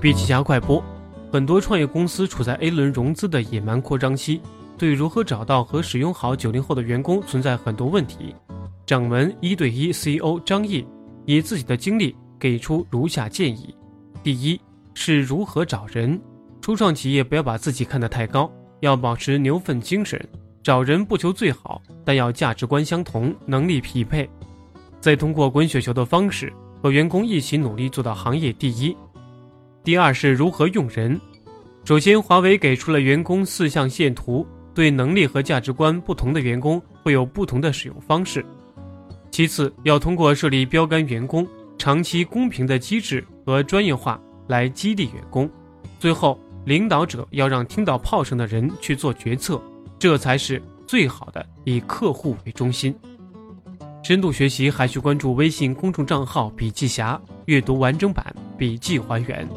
比起加快播：很多创业公司处在 A 轮融资的野蛮扩张期，对如何找到和使用好九零后的员工存在很多问题。掌门一对一 CEO 张毅以自己的经历给出如下建议：第一是如何找人。初创企业不要把自己看得太高，要保持牛粪精神。找人不求最好，但要价值观相同，能力匹配。再通过滚雪球的方式和员工一起努力做到行业第一。第二是如何用人。首先，华为给出了员工四象限图，对能力和价值观不同的员工会有不同的使用方式。其次，要通过设立标杆员工、长期公平的机制和专业化来激励员工。最后，领导者要让听到炮声的人去做决策，这才是最好的以客户为中心。深度学习还需关注微信公众账号“笔记侠”，阅读完整版，笔记还原。